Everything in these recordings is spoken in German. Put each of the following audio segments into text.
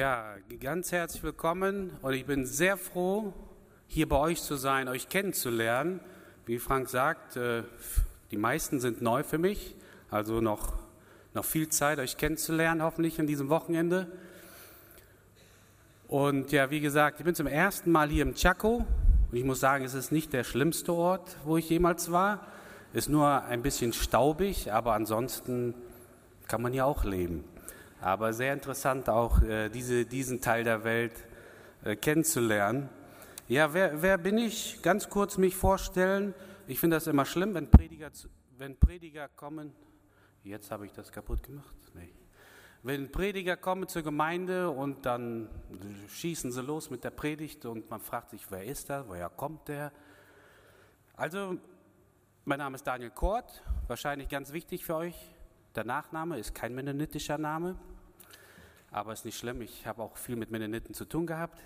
Ja, ganz herzlich willkommen und ich bin sehr froh, hier bei euch zu sein, euch kennenzulernen. Wie Frank sagt, äh, die meisten sind neu für mich, also noch, noch viel Zeit, euch kennenzulernen, hoffentlich an diesem Wochenende. Und ja, wie gesagt, ich bin zum ersten Mal hier im Chaco und ich muss sagen, es ist nicht der schlimmste Ort, wo ich jemals war. Ist nur ein bisschen staubig, aber ansonsten kann man hier auch leben. Aber sehr interessant auch äh, diese, diesen Teil der Welt äh, kennenzulernen. Ja, wer, wer bin ich? Ganz kurz mich vorstellen. Ich finde das immer schlimm, wenn Prediger, wenn Prediger kommen. Jetzt habe ich das kaputt gemacht. Nee. Wenn Prediger kommen zur Gemeinde und dann schießen sie los mit der Predigt und man fragt sich, wer ist das, woher kommt der? Also, mein Name ist Daniel Kort, wahrscheinlich ganz wichtig für euch. Der Nachname ist kein mennonitischer Name, aber ist nicht schlimm. Ich habe auch viel mit Mennoniten zu tun gehabt.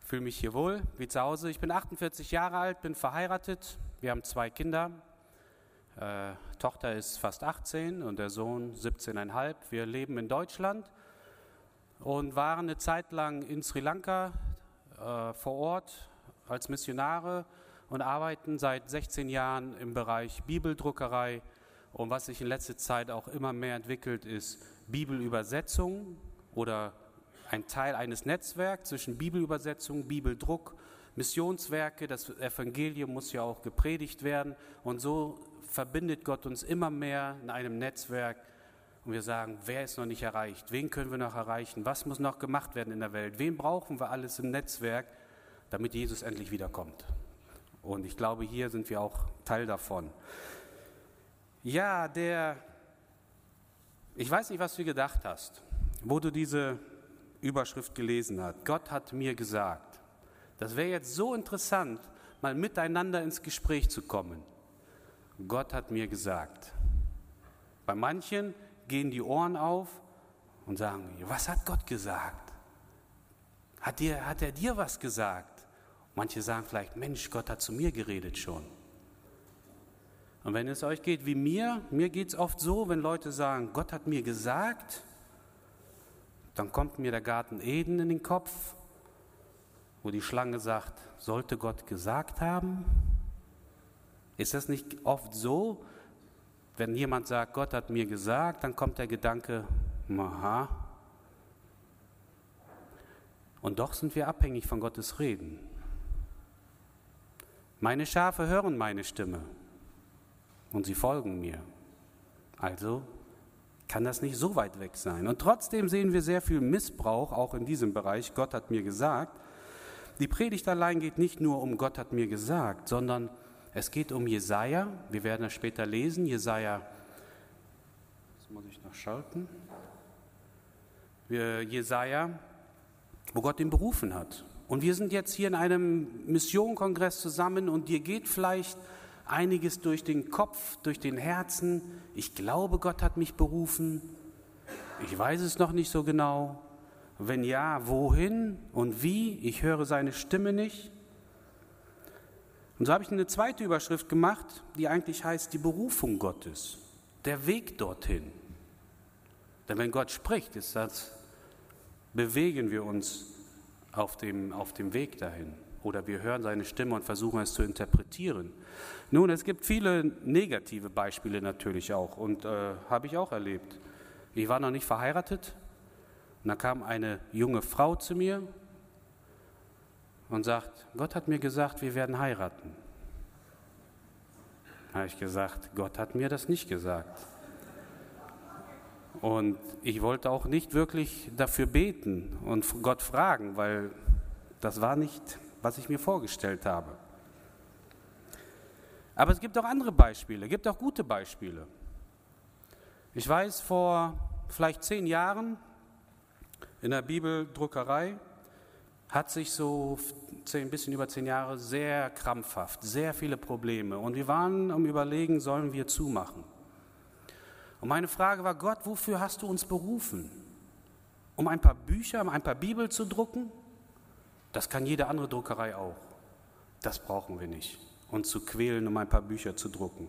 Fühle mich hier wohl, wie zu Hause. Ich bin 48 Jahre alt, bin verheiratet. Wir haben zwei Kinder. Äh, Tochter ist fast 18 und der Sohn 17,5. Wir leben in Deutschland und waren eine Zeit lang in Sri Lanka äh, vor Ort als Missionare und arbeiten seit 16 Jahren im Bereich Bibeldruckerei und was sich in letzter Zeit auch immer mehr entwickelt, ist Bibelübersetzung oder ein Teil eines Netzwerks zwischen Bibelübersetzung, Bibeldruck, Missionswerke. Das Evangelium muss ja auch gepredigt werden. Und so verbindet Gott uns immer mehr in einem Netzwerk. Und wir sagen, wer ist noch nicht erreicht? Wen können wir noch erreichen? Was muss noch gemacht werden in der Welt? Wen brauchen wir alles im Netzwerk, damit Jesus endlich wiederkommt? Und ich glaube, hier sind wir auch Teil davon. Ja, der, ich weiß nicht, was du gedacht hast, wo du diese Überschrift gelesen hast. Gott hat mir gesagt. Das wäre jetzt so interessant, mal miteinander ins Gespräch zu kommen. Gott hat mir gesagt. Bei manchen gehen die Ohren auf und sagen, was hat Gott gesagt? Hat, dir, hat er dir was gesagt? Manche sagen vielleicht, Mensch, Gott hat zu mir geredet schon. Und wenn es euch geht wie mir, mir geht es oft so, wenn Leute sagen, Gott hat mir gesagt, dann kommt mir der Garten Eden in den Kopf, wo die Schlange sagt, sollte Gott gesagt haben? Ist das nicht oft so, wenn jemand sagt, Gott hat mir gesagt, dann kommt der Gedanke, aha. Und doch sind wir abhängig von Gottes Reden. Meine Schafe hören meine Stimme und sie folgen mir. Also kann das nicht so weit weg sein. Und trotzdem sehen wir sehr viel Missbrauch auch in diesem Bereich. Gott hat mir gesagt. Die Predigt allein geht nicht nur um Gott hat mir gesagt, sondern es geht um Jesaja. Wir werden das später lesen. Jesaja, das muss ich noch schalten. Jesaja, wo Gott ihn berufen hat. Und wir sind jetzt hier in einem Missionkongress zusammen und dir geht vielleicht einiges durch den Kopf, durch den Herzen. Ich glaube, Gott hat mich berufen. Ich weiß es noch nicht so genau. Wenn ja, wohin und wie? Ich höre seine Stimme nicht. Und so habe ich eine zweite Überschrift gemacht, die eigentlich heißt die Berufung Gottes, der Weg dorthin. Denn wenn Gott spricht, ist das, bewegen wir uns auf dem, auf dem Weg dahin. Oder wir hören seine Stimme und versuchen es zu interpretieren. Nun, es gibt viele negative Beispiele natürlich auch und äh, habe ich auch erlebt. Ich war noch nicht verheiratet und da kam eine junge Frau zu mir und sagt, Gott hat mir gesagt, wir werden heiraten. Da habe ich gesagt, Gott hat mir das nicht gesagt. Und ich wollte auch nicht wirklich dafür beten und Gott fragen, weil das war nicht, was ich mir vorgestellt habe. Aber es gibt auch andere Beispiele, es gibt auch gute Beispiele. Ich weiß, vor vielleicht zehn Jahren in der Bibeldruckerei hat sich so ein bisschen über zehn Jahre sehr krampfhaft, sehr viele Probleme. Und wir waren am Überlegen, sollen wir zumachen? Und meine Frage war, Gott, wofür hast du uns berufen? Um ein paar Bücher, um ein paar Bibel zu drucken? Das kann jede andere Druckerei auch. Das brauchen wir nicht und zu quälen, um ein paar Bücher zu drucken.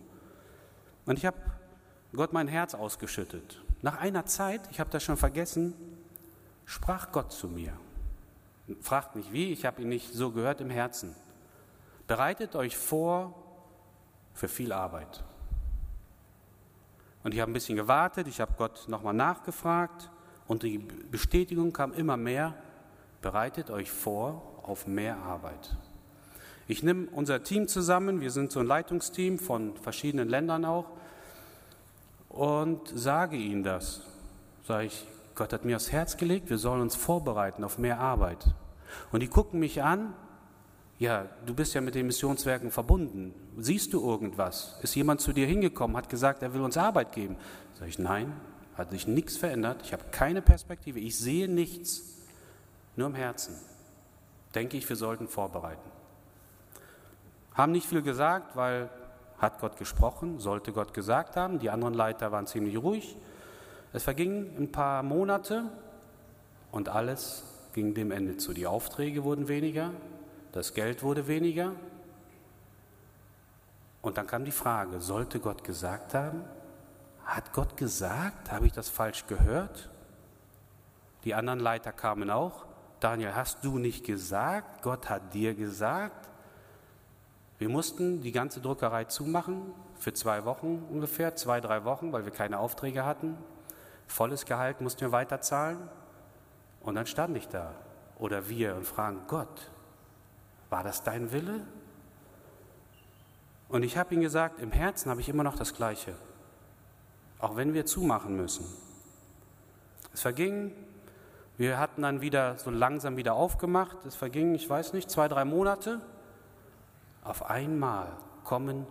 Und ich habe Gott mein Herz ausgeschüttet. Nach einer Zeit, ich habe das schon vergessen, sprach Gott zu mir. Fragt nicht wie, ich habe ihn nicht so gehört im Herzen. Bereitet euch vor für viel Arbeit. Und ich habe ein bisschen gewartet, ich habe Gott nochmal nachgefragt und die Bestätigung kam immer mehr, bereitet euch vor auf mehr Arbeit. Ich nehme unser Team zusammen, wir sind so ein Leitungsteam von verschiedenen Ländern auch, und sage ihnen das. Sage ich, Gott hat mir aufs Herz gelegt, wir sollen uns vorbereiten auf mehr Arbeit. Und die gucken mich an, ja, du bist ja mit den Missionswerken verbunden. Siehst du irgendwas? Ist jemand zu dir hingekommen, hat gesagt, er will uns Arbeit geben? Sag ich, nein, hat sich nichts verändert. Ich habe keine Perspektive. Ich sehe nichts. Nur im Herzen. Denke ich, wir sollten vorbereiten. Haben nicht viel gesagt, weil hat Gott gesprochen, sollte Gott gesagt haben. Die anderen Leiter waren ziemlich ruhig. Es vergingen ein paar Monate und alles ging dem Ende zu. Die Aufträge wurden weniger, das Geld wurde weniger. Und dann kam die Frage, sollte Gott gesagt haben? Hat Gott gesagt? Habe ich das falsch gehört? Die anderen Leiter kamen auch. Daniel, hast du nicht gesagt? Gott hat dir gesagt? Wir mussten die ganze Druckerei zumachen für zwei Wochen ungefähr, zwei, drei Wochen, weil wir keine Aufträge hatten. Volles Gehalt mussten wir weiterzahlen. Und dann stand ich da oder wir und fragen, Gott, war das dein Wille? Und ich habe ihm gesagt, im Herzen habe ich immer noch das Gleiche, auch wenn wir zumachen müssen. Es verging, wir hatten dann wieder so langsam wieder aufgemacht, es vergingen, ich weiß nicht, zwei, drei Monate. Auf einmal kommen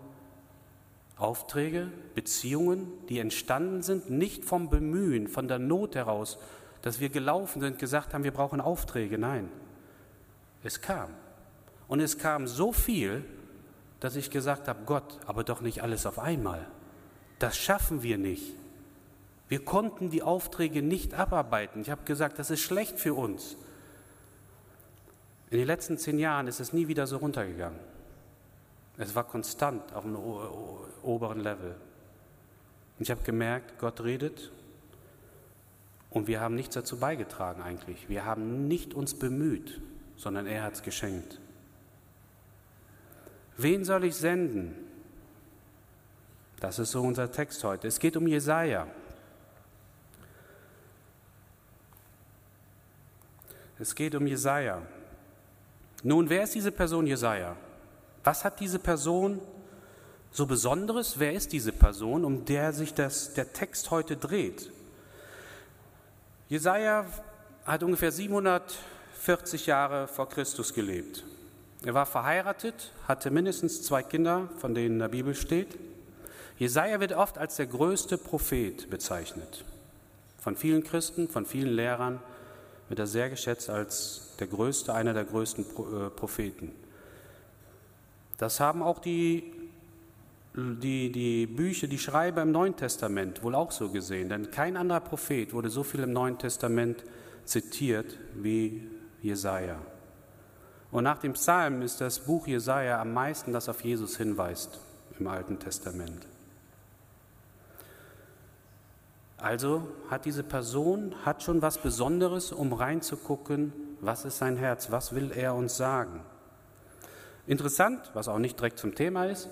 Aufträge, Beziehungen, die entstanden sind, nicht vom Bemühen, von der Not heraus, dass wir gelaufen sind, gesagt haben, wir brauchen Aufträge. Nein, es kam. Und es kam so viel, dass ich gesagt habe, Gott, aber doch nicht alles auf einmal. Das schaffen wir nicht. Wir konnten die Aufträge nicht abarbeiten. Ich habe gesagt, das ist schlecht für uns. In den letzten zehn Jahren ist es nie wieder so runtergegangen. Es war konstant auf einem oberen Level. Und ich habe gemerkt, Gott redet und wir haben nichts dazu beigetragen eigentlich. Wir haben nicht uns bemüht, sondern er hat es geschenkt. Wen soll ich senden? Das ist so unser Text heute. Es geht um Jesaja. Es geht um Jesaja. Nun, wer ist diese Person Jesaja? Was hat diese Person so Besonderes? Wer ist diese Person, um der sich das, der Text heute dreht? Jesaja hat ungefähr 740 Jahre vor Christus gelebt. Er war verheiratet, hatte mindestens zwei Kinder, von denen in der Bibel steht. Jesaja wird oft als der größte Prophet bezeichnet. Von vielen Christen, von vielen Lehrern wird er sehr geschätzt als der größte, einer der größten äh, Propheten. Das haben auch die, die, die Bücher, die Schreiber im Neuen Testament wohl auch so gesehen. Denn kein anderer Prophet wurde so viel im Neuen Testament zitiert wie Jesaja. Und nach dem Psalm ist das Buch Jesaja am meisten, das auf Jesus hinweist im Alten Testament. Also hat diese Person hat schon was Besonderes, um reinzugucken, was ist sein Herz, was will er uns sagen. Interessant, was auch nicht direkt zum Thema ist,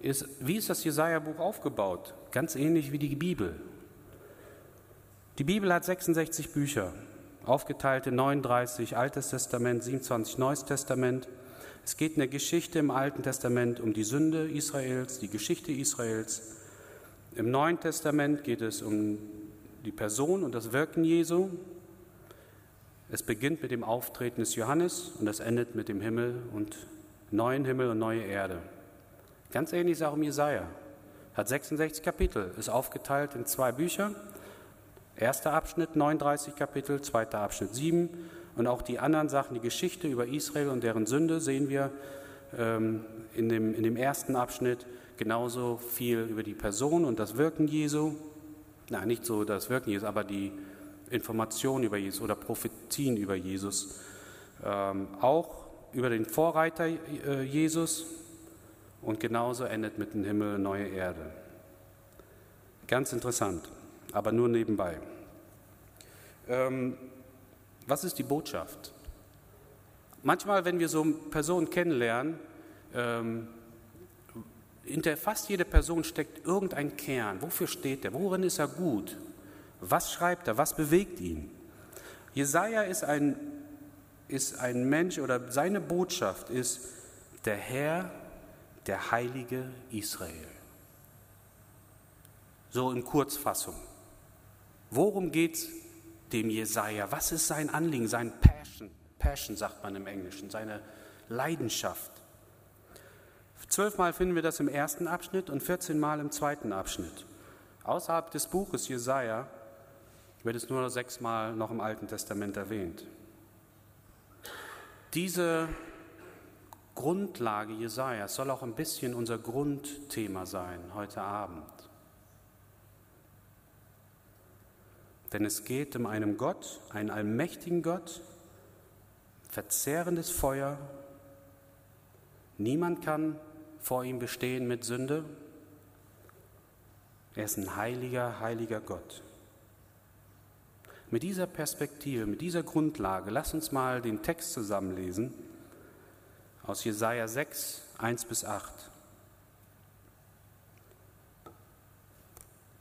ist, wie ist das Jesaja-Buch aufgebaut? Ganz ähnlich wie die Bibel. Die Bibel hat 66 Bücher, aufgeteilt in 39 Altes Testament, 27 Neues Testament. Es geht in der Geschichte im Alten Testament um die Sünde Israels, die Geschichte Israels. Im Neuen Testament geht es um die Person und das Wirken Jesu. Es beginnt mit dem Auftreten des Johannes und es endet mit dem Himmel und neuen Himmel und neue Erde. Ganz ähnlich ist auch im Jesaja. Hat 66 Kapitel, ist aufgeteilt in zwei Bücher. Erster Abschnitt 39 Kapitel, zweiter Abschnitt 7. Und auch die anderen Sachen, die Geschichte über Israel und deren Sünde, sehen wir ähm, in, dem, in dem ersten Abschnitt genauso viel über die Person und das Wirken Jesu. Nein, nicht so das Wirken Jesu, aber die Informationen über Jesus oder Prophetien über Jesus. Ähm, auch über den Vorreiter äh, Jesus und genauso endet mit dem Himmel neue Erde. Ganz interessant, aber nur nebenbei. Ähm, Was ist die Botschaft? Manchmal, wenn wir so Personen kennenlernen, ähm, hinter fast jede Person steckt irgendein Kern. Wofür steht er? Worin ist er gut? Was schreibt er? Was bewegt ihn? Jesaja ist ein, ist ein Mensch oder seine Botschaft ist der Herr, der Heilige Israel. So in Kurzfassung. Worum geht es dem Jesaja? Was ist sein Anliegen, sein Passion? Passion sagt man im Englischen, seine Leidenschaft. Zwölfmal finden wir das im ersten Abschnitt und 14 Mal im zweiten Abschnitt. Außerhalb des Buches Jesaja wird es nur sechsmal noch im Alten Testament erwähnt. Diese Grundlage Jesaja soll auch ein bisschen unser Grundthema sein heute Abend. Denn es geht um einen Gott, einen allmächtigen Gott, verzehrendes Feuer. Niemand kann vor ihm bestehen mit Sünde. Er ist ein heiliger, heiliger Gott. Mit dieser Perspektive, mit dieser Grundlage, lass uns mal den Text zusammenlesen aus Jesaja 6, 1 bis 8.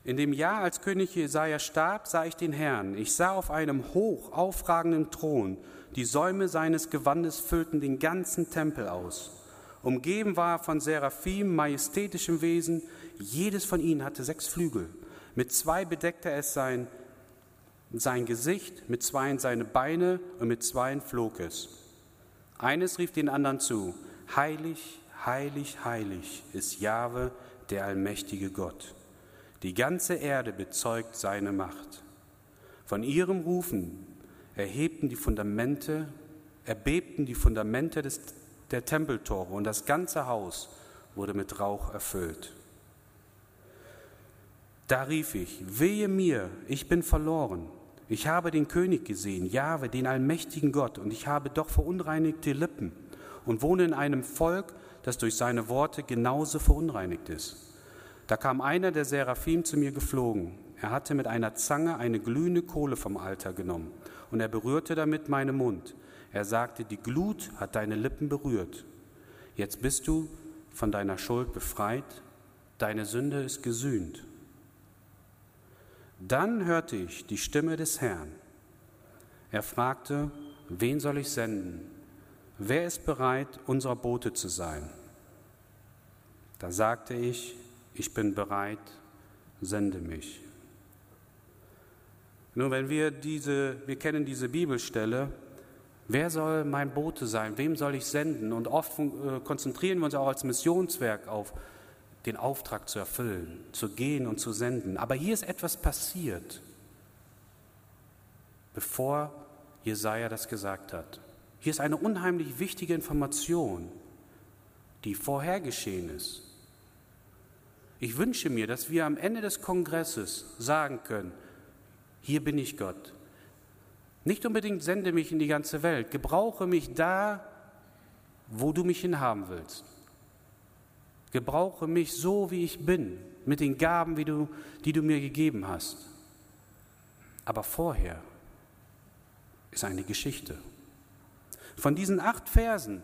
In dem Jahr, als König Jesaja starb, sah ich den Herrn. Ich sah auf einem hoch aufragenden Thron, die Säume seines Gewandes füllten den ganzen Tempel aus. Umgeben war er von Seraphim, majestätischem Wesen. Jedes von ihnen hatte sechs Flügel. Mit zwei bedeckte es sein sein Gesicht, mit zweien seine Beine und mit zweien flog es. Eines rief den anderen zu, heilig, heilig, heilig ist Jahwe, der allmächtige Gott. Die ganze Erde bezeugt seine Macht. Von ihrem Rufen erhebten die Fundamente, erbebten die Fundamente des, der Tempeltore und das ganze Haus wurde mit Rauch erfüllt. Da rief ich, wehe mir, ich bin verloren, ich habe den König gesehen, Jahwe, den allmächtigen Gott, und ich habe doch verunreinigte Lippen und wohne in einem Volk, das durch seine Worte genauso verunreinigt ist. Da kam einer der Seraphim zu mir geflogen. Er hatte mit einer Zange eine glühende Kohle vom Alter genommen und er berührte damit meinen Mund. Er sagte, die Glut hat deine Lippen berührt. Jetzt bist du von deiner Schuld befreit, deine Sünde ist gesühnt. Dann hörte ich die Stimme des Herrn. Er fragte, wen soll ich senden? Wer ist bereit, unser Bote zu sein? Da sagte ich, ich bin bereit, sende mich. Nun, wenn wir diese, wir kennen diese Bibelstelle, wer soll mein Bote sein? Wem soll ich senden? Und oft äh, konzentrieren wir uns auch als Missionswerk auf den Auftrag zu erfüllen, zu gehen und zu senden. Aber hier ist etwas passiert, bevor Jesaja das gesagt hat. Hier ist eine unheimlich wichtige Information, die vorher geschehen ist. Ich wünsche mir, dass wir am Ende des Kongresses sagen können, hier bin ich Gott. Nicht unbedingt sende mich in die ganze Welt, gebrauche mich da, wo du mich hinhaben willst. Gebrauche mich so, wie ich bin, mit den Gaben, wie du, die du mir gegeben hast. Aber vorher ist eine Geschichte. Von diesen acht Versen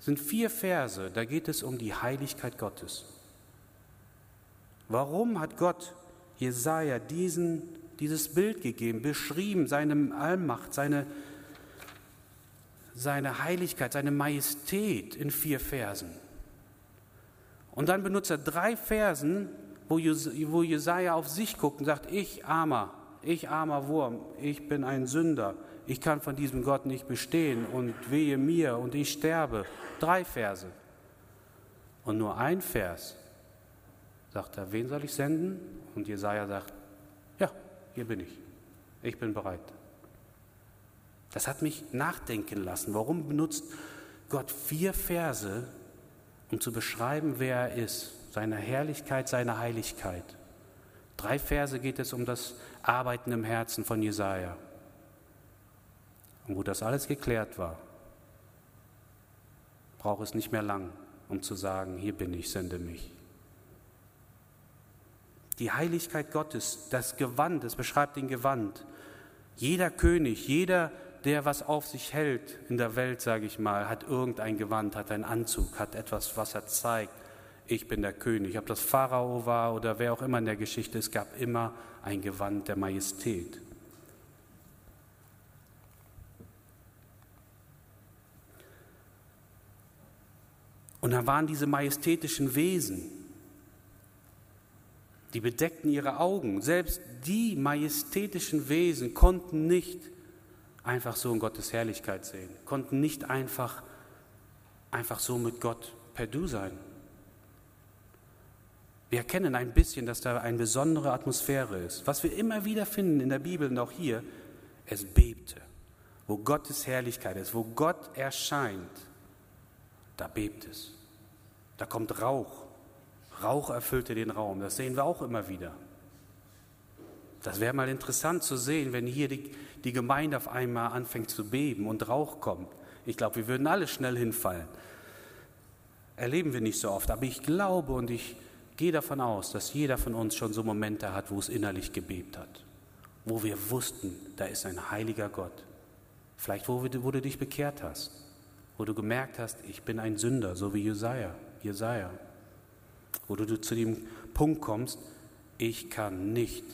sind vier Verse, da geht es um die Heiligkeit Gottes. Warum hat Gott Jesaja diesen, dieses Bild gegeben, beschrieben, seine Allmacht, seine, seine Heiligkeit, seine Majestät in vier Versen? Und dann benutzt er drei Versen, wo, Jesaja auf sich guckt und sagt: Ich armer, ich armer Wurm, ich bin ein Sünder, ich kann von diesem Gott nicht bestehen und wehe mir und ich sterbe. Drei Verse. Und nur ein Vers sagt er: Wen soll ich senden? Und Jesaja sagt: hier bin ich. Ich bin bereit. Das hat mich nachdenken lassen. Warum benutzt Gott vier Verse, um zu beschreiben, wer er ist, seine Herrlichkeit, seine Heiligkeit. Drei Verse geht es um das Arbeiten im Herzen von Jesaja. Und wo das alles geklärt war, braucht es nicht mehr lang, um zu sagen: Hier bin ich, sende mich. Die Heiligkeit Gottes, das Gewand, es beschreibt den Gewand, Jeder König, jeder, der was auf sich hält in der Welt, sage ich mal, hat irgendein Gewand, hat einen Anzug, hat etwas, was er zeigt. Ich bin der König. Ob das Pharao war oder wer auch immer in der Geschichte, es gab immer ein Gewand der Majestät. Und da waren diese majestätischen Wesen, die bedeckten ihre Augen. Selbst die majestätischen Wesen konnten nicht einfach so in Gottes Herrlichkeit sehen, konnten nicht einfach, einfach so mit Gott per Du sein. Wir erkennen ein bisschen, dass da eine besondere Atmosphäre ist. Was wir immer wieder finden in der Bibel und auch hier, es bebte. Wo Gottes Herrlichkeit ist, wo Gott erscheint, da bebt es. Da kommt Rauch. Rauch erfüllte den Raum. Das sehen wir auch immer wieder. Das wäre mal interessant zu sehen, wenn hier die, die Gemeinde auf einmal anfängt zu beben und Rauch kommt. Ich glaube, wir würden alle schnell hinfallen. Erleben wir nicht so oft. Aber ich glaube und ich gehe davon aus, dass jeder von uns schon so Momente hat, wo es innerlich gebebt hat. Wo wir wussten, da ist ein heiliger Gott. Vielleicht, wo, wo du dich bekehrt hast. Wo du gemerkt hast, ich bin ein Sünder, so wie Jesaja. Jesaja. Wo du zu dem Punkt kommst, ich kann nicht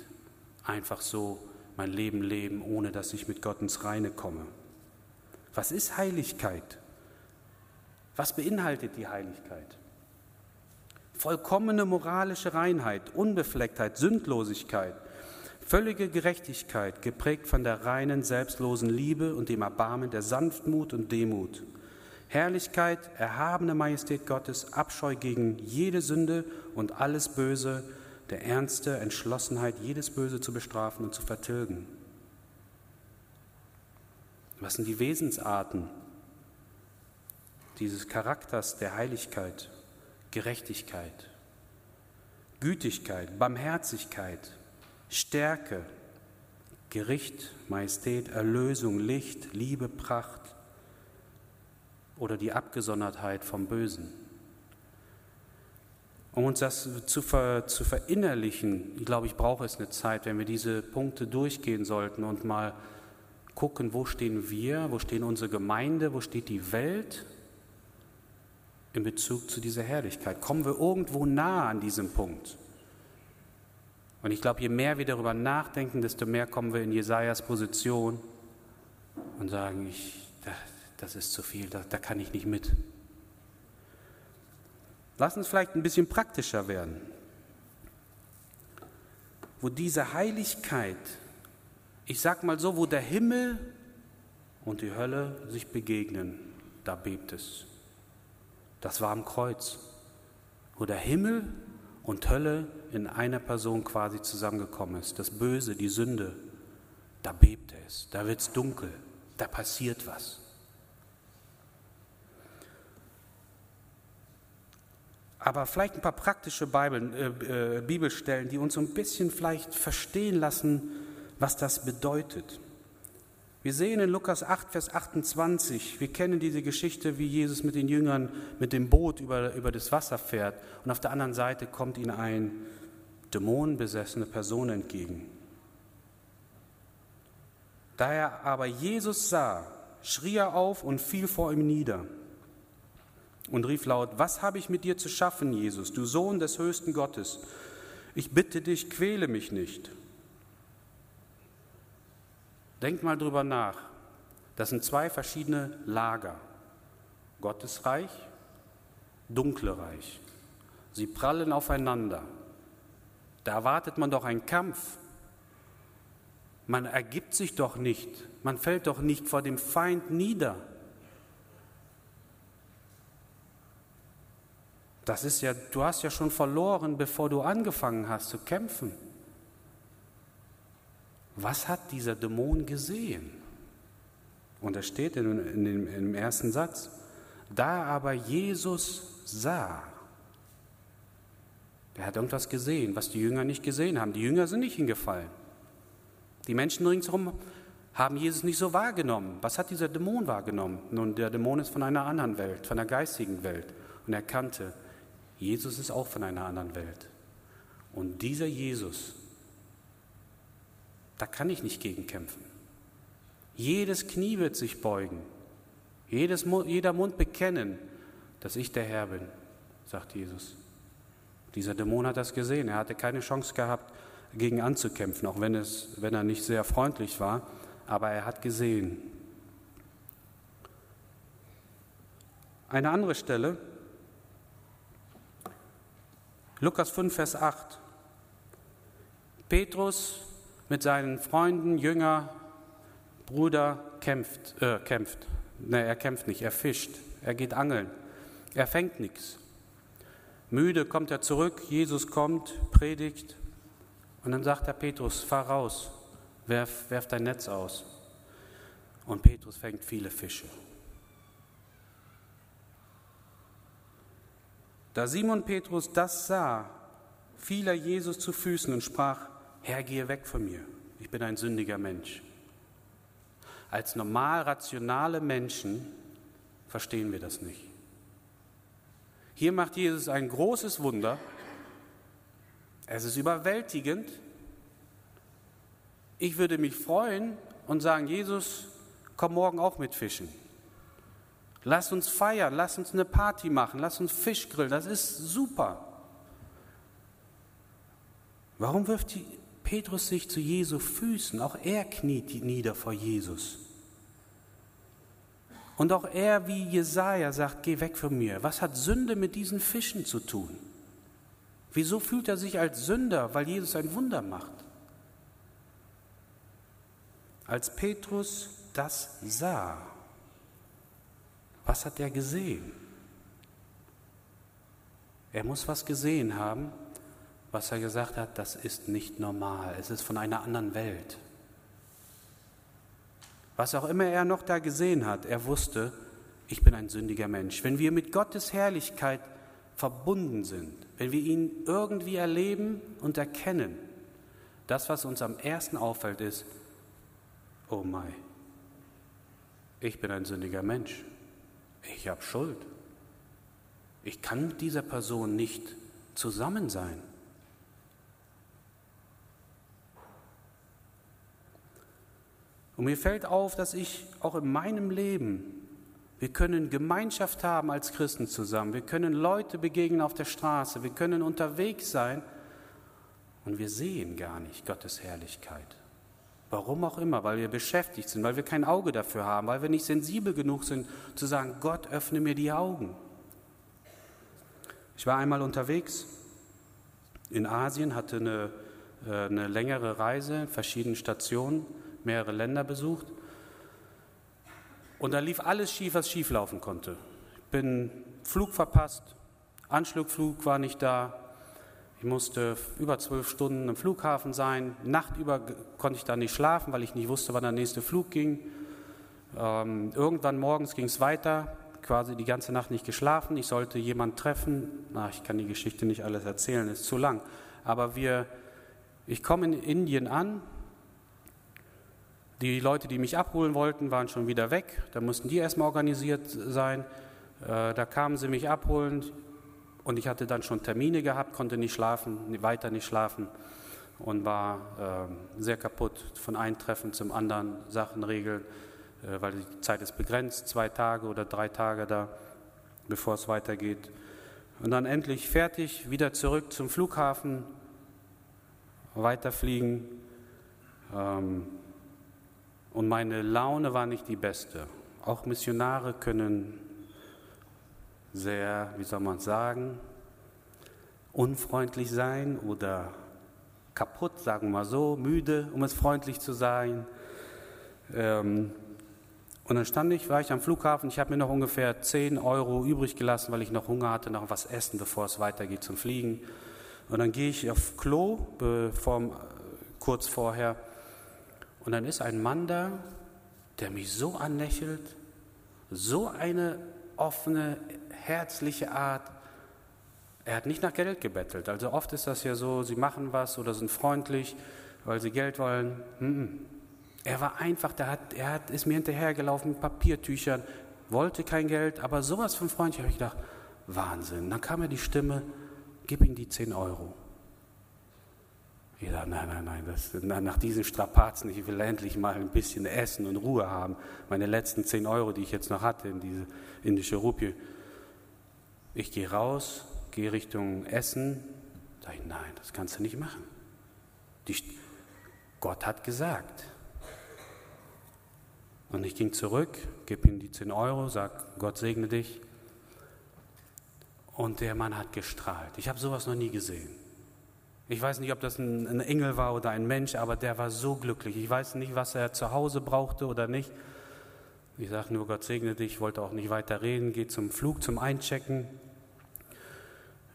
einfach so mein Leben leben, ohne dass ich mit Gott ins Reine komme. Was ist Heiligkeit? Was beinhaltet die Heiligkeit? Vollkommene moralische Reinheit, Unbeflecktheit, Sündlosigkeit, völlige Gerechtigkeit, geprägt von der reinen, selbstlosen Liebe und dem Erbarmen der Sanftmut und Demut. Herrlichkeit, erhabene Majestät Gottes, Abscheu gegen jede Sünde und alles Böse, der ernste Entschlossenheit, jedes Böse zu bestrafen und zu vertilgen. Was sind die Wesensarten dieses Charakters der Heiligkeit, Gerechtigkeit, Gütigkeit, Barmherzigkeit, Stärke, Gericht, Majestät, Erlösung, Licht, Liebe, Pracht oder die Abgesondertheit vom Bösen? Um uns das zu, ver, zu verinnerlichen, ich glaube, ich brauche es eine Zeit, wenn wir diese Punkte durchgehen sollten und mal gucken, wo stehen wir, wo stehen unsere Gemeinde, wo steht die Welt in Bezug zu dieser Herrlichkeit. Kommen wir irgendwo nah an diesem Punkt? Und ich glaube, je mehr wir darüber nachdenken, desto mehr kommen wir in Jesajas Position und sagen, ich, das ist zu viel, da, da kann ich nicht mit. Lass uns vielleicht ein bisschen praktischer werden. Wo diese Heiligkeit, ich sag mal so, wo der Himmel und die Hölle sich begegnen, da bebt es. Das war am Kreuz, wo der Himmel und Hölle in einer Person quasi zusammengekommen ist. Das Böse, die Sünde, da bebt es, da wird es dunkel, da passiert was. Aber vielleicht ein paar praktische Bibeln, äh, äh, Bibelstellen, die uns ein bisschen vielleicht verstehen lassen, was das bedeutet. Wir sehen in Lukas 8, Vers 28, wir kennen diese Geschichte, wie Jesus mit den Jüngern mit dem Boot über, über das Wasser fährt und auf der anderen Seite kommt ihnen eine dämonenbesessene Person entgegen. Da er aber Jesus sah, schrie er auf und fiel vor ihm nieder und rief laut, was habe ich mit dir zu schaffen, Jesus, du Sohn des höchsten Gottes? Ich bitte dich, quäle mich nicht. Denk mal drüber nach. Das sind zwei verschiedene Lager. Gottes Reich, dunkle Reich. Sie prallen aufeinander. Da erwartet man doch einen Kampf. Man ergibt sich doch nicht. Man fällt doch nicht vor dem Feind nieder. Das ist ja, du hast ja schon verloren, bevor du angefangen hast zu kämpfen. Was hat dieser Dämon gesehen? Und es steht in, in dem, im ersten Satz, da aber Jesus sah, der hat irgendwas gesehen, was die Jünger nicht gesehen haben. Die Jünger sind nicht hingefallen. Die Menschen ringsherum haben Jesus nicht so wahrgenommen. Was hat dieser Dämon wahrgenommen? Nun, der Dämon ist von einer anderen Welt, von der geistigen Welt. Und er kannte, Jesus ist auch von einer anderen Welt. Und dieser Jesus, da kann ich nicht gegen kämpfen. Jedes Knie wird sich beugen, jedes, jeder Mund bekennen, dass ich der Herr bin, sagt Jesus. Dieser Dämon hat das gesehen. Er hatte keine Chance gehabt, gegen anzukämpfen, auch wenn, es, wenn er nicht sehr freundlich war. Aber er hat gesehen. Eine andere Stelle, Lukas 5, Vers 8. Petrus mit seinen Freunden, Jünger, Bruder kämpft, äh, kämpft. Ne, er kämpft nicht, er fischt, er geht angeln, er fängt nichts. Müde kommt er zurück, Jesus kommt, predigt und dann sagt er Petrus, fahr raus, werf, werf dein Netz aus. Und Petrus fängt viele Fische. Da Simon Petrus das sah, fiel er Jesus zu Füßen und sprach, Herr, gehe weg von mir, ich bin ein sündiger Mensch. Als normal rationale Menschen verstehen wir das nicht. Hier macht Jesus ein großes Wunder. Es ist überwältigend. Ich würde mich freuen und sagen, Jesus, komm morgen auch mit Fischen. Lass uns feiern, lass uns eine Party machen, lass uns Fisch grillen, das ist super. Warum wirft die Petrus sich zu Jesu Füßen, auch er kniet nieder vor Jesus. Und auch er, wie Jesaja, sagt: Geh weg von mir. Was hat Sünde mit diesen Fischen zu tun? Wieso fühlt er sich als Sünder, weil Jesus ein Wunder macht? Als Petrus das sah, was hat er gesehen? Er muss was gesehen haben, was er gesagt hat, das ist nicht normal, es ist von einer anderen Welt. Was auch immer er noch da gesehen hat, er wusste, ich bin ein sündiger Mensch. Wenn wir mit Gottes Herrlichkeit verbunden sind, wenn wir ihn irgendwie erleben und erkennen, das, was uns am ersten auffällt, ist, oh mein, ich bin ein sündiger Mensch. Ich habe Schuld. Ich kann mit dieser Person nicht zusammen sein. Und mir fällt auf, dass ich auch in meinem Leben, wir können Gemeinschaft haben als Christen zusammen, wir können Leute begegnen auf der Straße, wir können unterwegs sein und wir sehen gar nicht Gottes Herrlichkeit. Warum auch immer, weil wir beschäftigt sind, weil wir kein Auge dafür haben, weil wir nicht sensibel genug sind zu sagen, Gott öffne mir die Augen. Ich war einmal unterwegs in Asien, hatte eine, äh, eine längere Reise, in verschiedenen Stationen mehrere Länder besucht. Und da lief alles schief, was schief laufen konnte. Ich bin Flug verpasst, Anschlugflug war nicht da. Ich musste über zwölf Stunden im Flughafen sein. Nachtüber konnte ich da nicht schlafen, weil ich nicht wusste, wann der nächste Flug ging. Ähm, irgendwann morgens ging es weiter, quasi die ganze Nacht nicht geschlafen. Ich sollte jemanden treffen. Na, ich kann die Geschichte nicht alles erzählen, ist zu lang. Aber wir, ich komme in Indien an, die Leute, die mich abholen wollten, waren schon wieder weg. Da mussten die erstmal organisiert sein. Äh, da kamen sie mich abholen und ich hatte dann schon Termine gehabt, konnte nicht schlafen, weiter nicht schlafen und war äh, sehr kaputt von einem Treffen zum anderen, Sachen regeln, äh, weil die Zeit ist begrenzt, zwei Tage oder drei Tage da, bevor es weitergeht. Und dann endlich fertig, wieder zurück zum Flughafen, weiterfliegen. Ähm, und meine Laune war nicht die beste. Auch Missionare können sehr, wie soll man sagen, unfreundlich sein oder kaputt, sagen wir mal so, müde, um es freundlich zu sein. Ähm, und dann stand ich, war ich am Flughafen, ich habe mir noch ungefähr 10 Euro übrig gelassen, weil ich noch Hunger hatte, noch was essen, bevor es weitergeht zum Fliegen. Und dann gehe ich auf Klo, bevor, kurz vorher, und dann ist ein Mann da, der mich so anlächelt, so eine offene, herzliche Art. Er hat nicht nach Geld gebettelt. Also oft ist das ja so, sie machen was oder sind freundlich, weil sie Geld wollen. Er war einfach, der hat, er hat, ist mir hinterhergelaufen mit Papiertüchern, wollte kein Geld, aber sowas von freundlich habe ich gedacht, Wahnsinn. Dann kam mir die Stimme, gib ihm die 10 Euro. Dachte, nein, nein, nein, das, nach diesen Strapazen, ich will endlich mal ein bisschen Essen und Ruhe haben. Meine letzten 10 Euro, die ich jetzt noch hatte in diese indische Rupie. Ich gehe raus, gehe Richtung Essen. Da ich, nein, das kannst du nicht machen. Die, Gott hat gesagt. Und ich ging zurück, gebe ihm die 10 Euro, sag, Gott segne dich. Und der Mann hat gestrahlt. Ich habe sowas noch nie gesehen. Ich weiß nicht, ob das ein, ein, Engel war oder ein Mensch, aber der war so glücklich. Ich weiß nicht, was er zu Hause brauchte oder nicht. Ich sage nur, Gott segne dich, ich wollte auch nicht weiter reden, gehe zum Flug, zum Einchecken.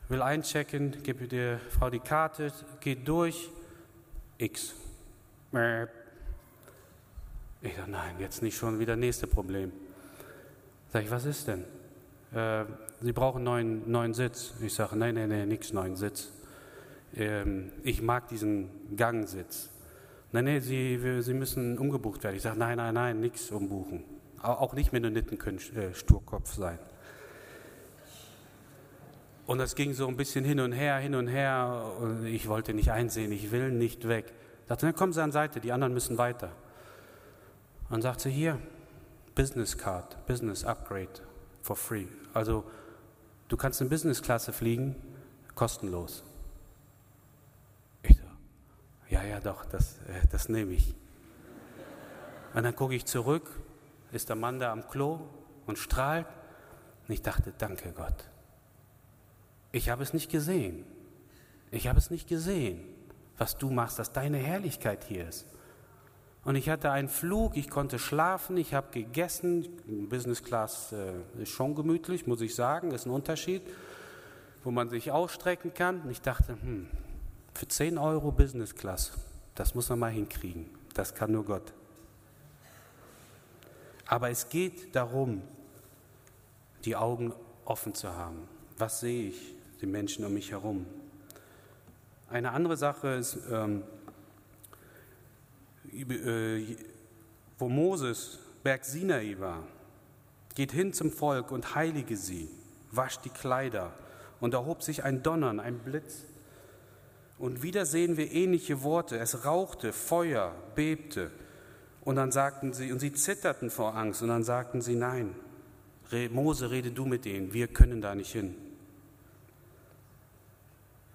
Will einchecken, gebe der Frau die Karte, geht durch, X. Ich sage, nein, jetzt nicht schon wieder nächste Problem. Sag ich, was ist denn? Äh, Sie brauchen einen neuen, neuen Sitz. Ich sage, nein, nein, nein, nichts neuen Sitz. Ähm, ich mag diesen Gangsitz. Nein, nein, Sie, Sie müssen umgebucht werden. Ich sage, nein, nein, nein, nichts umbuchen. Auch nicht Mennoniten können äh, Sturkopf sein. Und das ging so ein bisschen hin und her, hin und her. Und ich wollte nicht einsehen, ich will nicht weg. Ich sagte, dann kommen Sie an Seite, die anderen müssen weiter. Und sagte, hier, Business Card, Business Upgrade for free. Also du kannst in Business-Klasse fliegen, kostenlos. Ja, ja, doch, das, äh, das nehme ich. Und dann gucke ich zurück, ist der Mann da am Klo und strahlt. Und ich dachte, danke Gott. Ich habe es nicht gesehen. Ich habe es nicht gesehen, was du machst, dass deine Herrlichkeit hier ist. Und ich hatte einen Flug, ich konnte schlafen, ich habe gegessen. Business Class äh, ist schon gemütlich, muss ich sagen, ist ein Unterschied, wo man sich ausstrecken kann. Und ich dachte, hm, für 10 Euro Business Class, das muss man mal hinkriegen. Das kann nur Gott. Aber es geht darum, die Augen offen zu haben. Was sehe ich, die Menschen um mich herum? Eine andere Sache ist, ähm, äh, wo Moses Berg Sinai war, geht hin zum Volk und heilige sie, wascht die Kleider und erhob sich ein Donnern, ein Blitz. Und wieder sehen wir ähnliche Worte. Es rauchte, Feuer, bebte. Und dann sagten sie, und sie zitterten vor Angst, und dann sagten sie, nein, Mose, rede du mit denen, wir können da nicht hin.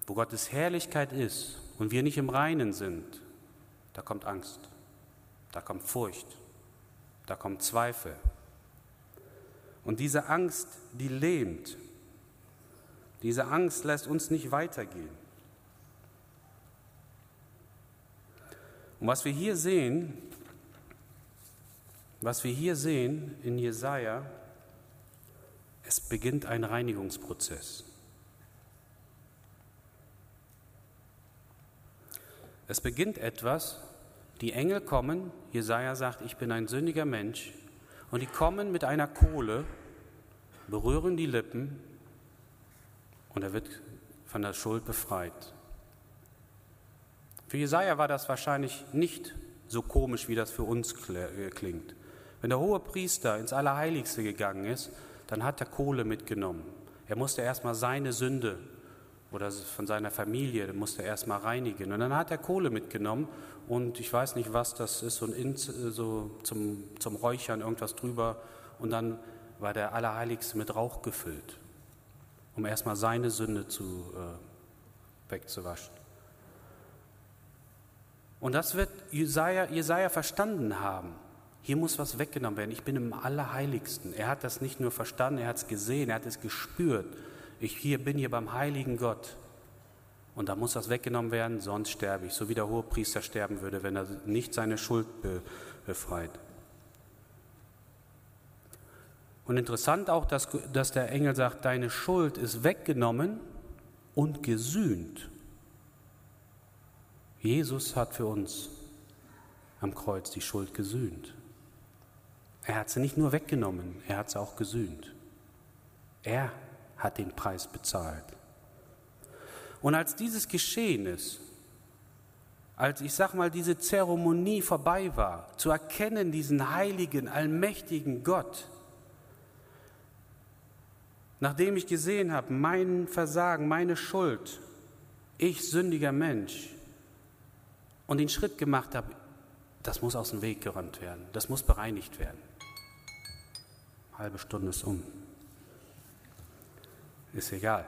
Wo Gottes Herrlichkeit ist und wir nicht im Reinen sind, da kommt Angst, da kommt Furcht, da kommt Zweifel. Und diese Angst, die lähmt. Diese Angst lässt uns nicht weitergehen. Und was wir hier sehen, was wir hier sehen in Jesaja, es beginnt ein Reinigungsprozess. Es beginnt etwas, die Engel kommen, Jesaja sagt, ich bin ein sündiger Mensch, und die kommen mit einer Kohle, berühren die Lippen und er wird von der Schuld befreit. Für Jesaja war das wahrscheinlich nicht so komisch, wie das für uns äh, klingt. Wenn der hohe Priester ins Allerheiligste gegangen ist, dann hat er Kohle mitgenommen. Er musste erstmal seine Sünde oder von seiner Familie, musste er erstmal reinigen. Und dann hat er Kohle mitgenommen und ich weiß nicht, was das ist, so, ein so zum, zum Räuchern irgendwas drüber. Und dann war der Allerheiligste mit Rauch gefüllt, um erstmal seine Sünde zu, äh, wegzuwaschen. Und das wird Jesaja, Jesaja verstanden haben. Hier muss was weggenommen werden. Ich bin im Allerheiligsten. Er hat das nicht nur verstanden, er hat es gesehen, er hat es gespürt. Ich hier bin hier beim heiligen Gott. Und da muss das weggenommen werden, sonst sterbe ich, so wie der hohe Priester sterben würde, wenn er nicht seine Schuld befreit. Und interessant auch, dass, dass der Engel sagt, deine Schuld ist weggenommen und gesühnt. Jesus hat für uns am Kreuz die Schuld gesühnt. Er hat sie nicht nur weggenommen, er hat sie auch gesühnt. Er hat den Preis bezahlt. Und als dieses geschehen ist, als ich sag mal diese Zeremonie vorbei war, zu erkennen diesen heiligen, allmächtigen Gott, nachdem ich gesehen habe, mein Versagen, meine Schuld, ich sündiger Mensch, und den Schritt gemacht habe, das muss aus dem Weg geräumt werden, das muss bereinigt werden. Halbe Stunde ist um. Ist egal.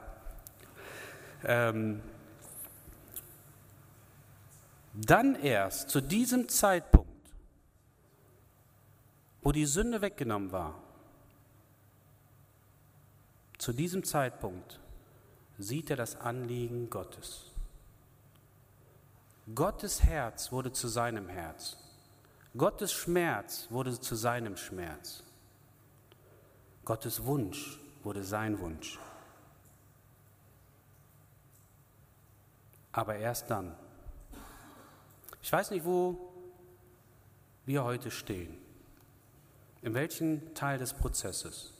Ähm, dann erst zu diesem Zeitpunkt, wo die Sünde weggenommen war, zu diesem Zeitpunkt sieht er das Anliegen Gottes. Gottes Herz wurde zu seinem Herz. Gottes Schmerz wurde zu seinem Schmerz. Gottes Wunsch wurde sein Wunsch. Aber erst dann. Ich weiß nicht, wo wir heute stehen, in welchem Teil des Prozesses.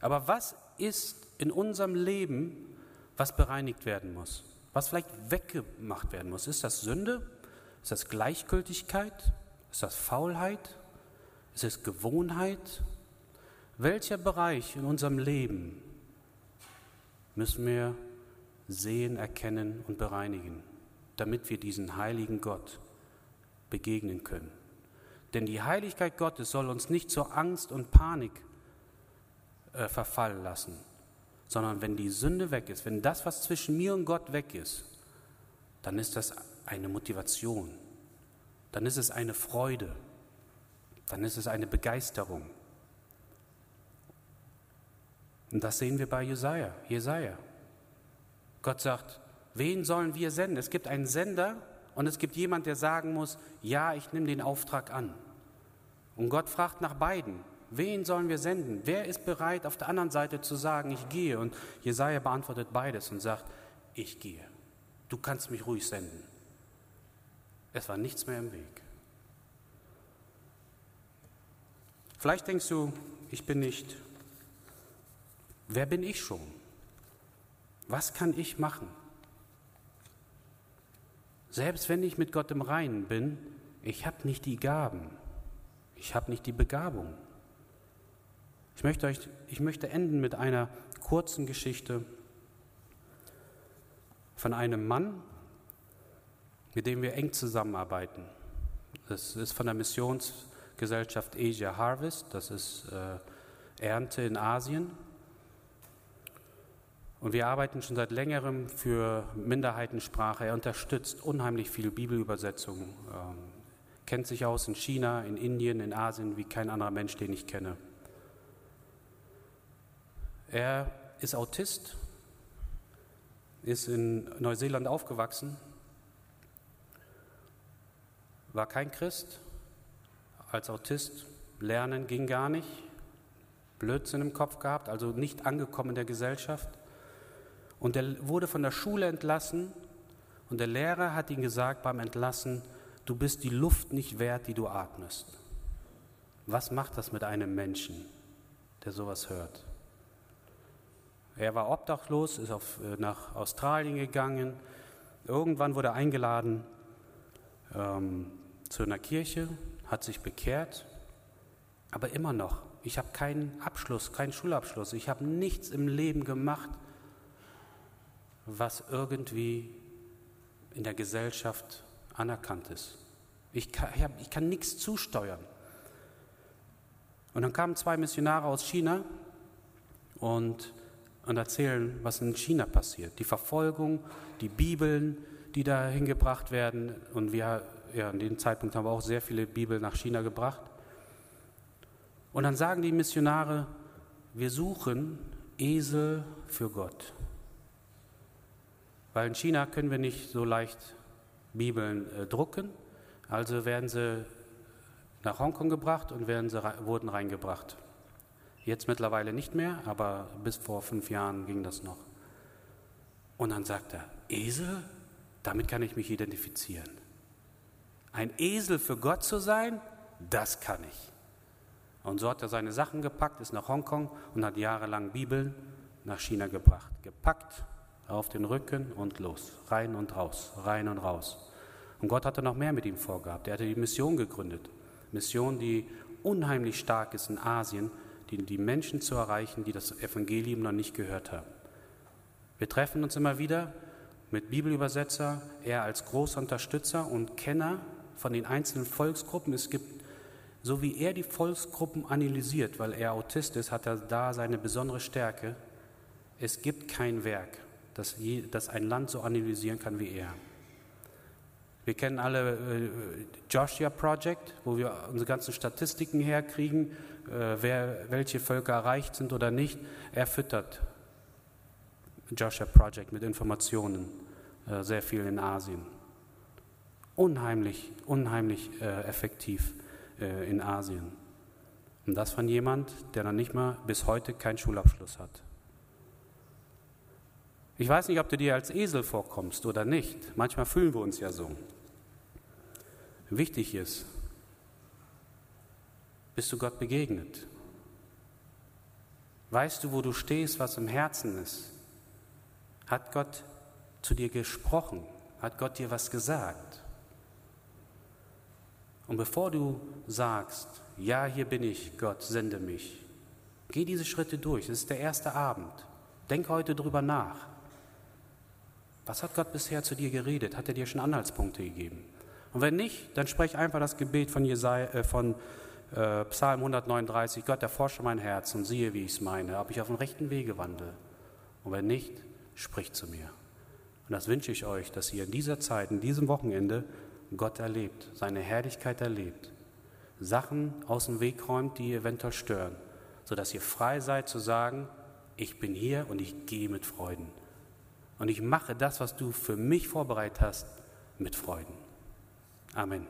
Aber was ist in unserem Leben, was bereinigt werden muss? Was vielleicht weggemacht werden muss? Ist das Sünde? Ist das Gleichgültigkeit? Ist das Faulheit? Ist es Gewohnheit? Welcher Bereich in unserem Leben müssen wir sehen, erkennen und bereinigen, damit wir diesen heiligen Gott begegnen können? Denn die Heiligkeit Gottes soll uns nicht zur Angst und Panik äh, verfallen lassen, sondern wenn die Sünde weg ist, wenn das, was zwischen mir und Gott weg ist, dann ist das eine Motivation, dann ist es eine Freude, dann ist es eine Begeisterung. Und das sehen wir bei Jesaja. Jesaja. Gott sagt, wen sollen wir senden? Es gibt einen Sender und es gibt jemand, der sagen muss, ja, ich nehme den Auftrag an. Und Gott fragt nach beiden. Wen sollen wir senden? Wer ist bereit, auf der anderen Seite zu sagen, ich gehe? Und Jesaja beantwortet beides und sagt, ich gehe. Du kannst mich ruhig senden. Es war nichts mehr im Weg. Vielleicht denkst du, ich bin nicht. Wer bin ich schon? Was kann ich machen? Selbst wenn ich mit Gott im Reinen bin, ich habe nicht die Gaben, ich habe nicht die Begabung. Ich möchte, euch, ich möchte enden mit einer kurzen Geschichte von einem Mann, mit dem wir eng zusammenarbeiten. Das ist von der Missionsgesellschaft Asia Harvest, das ist äh, Ernte in Asien. Und wir arbeiten schon seit längerem für Minderheitensprache. Er unterstützt unheimlich viel Bibelübersetzungen, ähm, kennt sich aus in China, in Indien, in Asien wie kein anderer Mensch, den ich kenne. Er ist Autist, ist in Neuseeland aufgewachsen, war kein Christ, als Autist lernen ging gar nicht, Blödsinn im Kopf gehabt, also nicht angekommen in der Gesellschaft. Und er wurde von der Schule entlassen und der Lehrer hat ihm gesagt beim Entlassen, du bist die Luft nicht wert, die du atmest. Was macht das mit einem Menschen, der sowas hört? Er war obdachlos, ist auf, äh, nach Australien gegangen. Irgendwann wurde er eingeladen ähm, zu einer Kirche, hat sich bekehrt, aber immer noch. Ich habe keinen Abschluss, keinen Schulabschluss. Ich habe nichts im Leben gemacht, was irgendwie in der Gesellschaft anerkannt ist. Ich kann, ich, hab, ich kann nichts zusteuern. Und dann kamen zwei Missionare aus China und und erzählen, was in China passiert. Die Verfolgung, die Bibeln, die da hingebracht werden. Und wir, ja, an dem Zeitpunkt haben wir auch sehr viele Bibeln nach China gebracht. Und dann sagen die Missionare, wir suchen Esel für Gott. Weil in China können wir nicht so leicht Bibeln äh, drucken, also werden sie nach Hongkong gebracht und werden sie, wurden reingebracht. Jetzt mittlerweile nicht mehr, aber bis vor fünf Jahren ging das noch. Und dann sagt er, Esel, damit kann ich mich identifizieren. Ein Esel für Gott zu sein, das kann ich. Und so hat er seine Sachen gepackt, ist nach Hongkong und hat jahrelang Bibeln nach China gebracht. Gepackt, auf den Rücken und los. Rein und raus, rein und raus. Und Gott hatte noch mehr mit ihm vorgehabt. Er hatte die Mission gegründet. Mission, die unheimlich stark ist in Asien die, Menschen zu erreichen, die das Evangelium noch nicht gehört haben. Wir treffen uns immer wieder mit Bibelübersetzer, er als großer Unterstützer und Kenner von den einzelnen Volksgruppen. Es gibt, so wie er die Volksgruppen analysiert, weil er Autist ist, hat er da seine besondere Stärke. Es gibt kein Werk, das, je, das ein Land so analysieren kann wie er. Wir kennen alle äh, Joshua Project, wo wir unsere ganzen Statistiken herkriegen, äh, wer, welche Völker erreicht sind oder nicht. Er füttert Joshua Project mit Informationen, äh, sehr viel in Asien. Unheimlich, unheimlich äh, effektiv äh, in Asien. Und das von jemand, der dann nicht mal bis heute keinen Schulabschluss hat. Ich weiß nicht, ob du dir als Esel vorkommst oder nicht. Manchmal fühlen wir uns ja so. Wichtig ist, bist du Gott begegnet? Weißt du, wo du stehst, was im Herzen ist? Hat Gott zu dir gesprochen? Hat Gott dir was gesagt? Und bevor du sagst, ja, hier bin ich, Gott, sende mich, geh diese Schritte durch. Es ist der erste Abend. Denk heute drüber nach. Was hat Gott bisher zu dir geredet? Hat er dir schon Anhaltspunkte gegeben? Und wenn nicht, dann sprech einfach das Gebet von, Jesaja, äh, von äh, Psalm 139. Gott, erforsche mein Herz und siehe, wie ich es meine, ob ich auf dem rechten Wege wandle. Und wenn nicht, sprich zu mir. Und das wünsche ich euch, dass ihr in dieser Zeit, in diesem Wochenende Gott erlebt, seine Herrlichkeit erlebt, Sachen aus dem Weg räumt, die eventuell stören, sodass ihr frei seid zu sagen, ich bin hier und ich gehe mit Freuden. Und ich mache das, was du für mich vorbereitet hast, mit Freuden. Amen.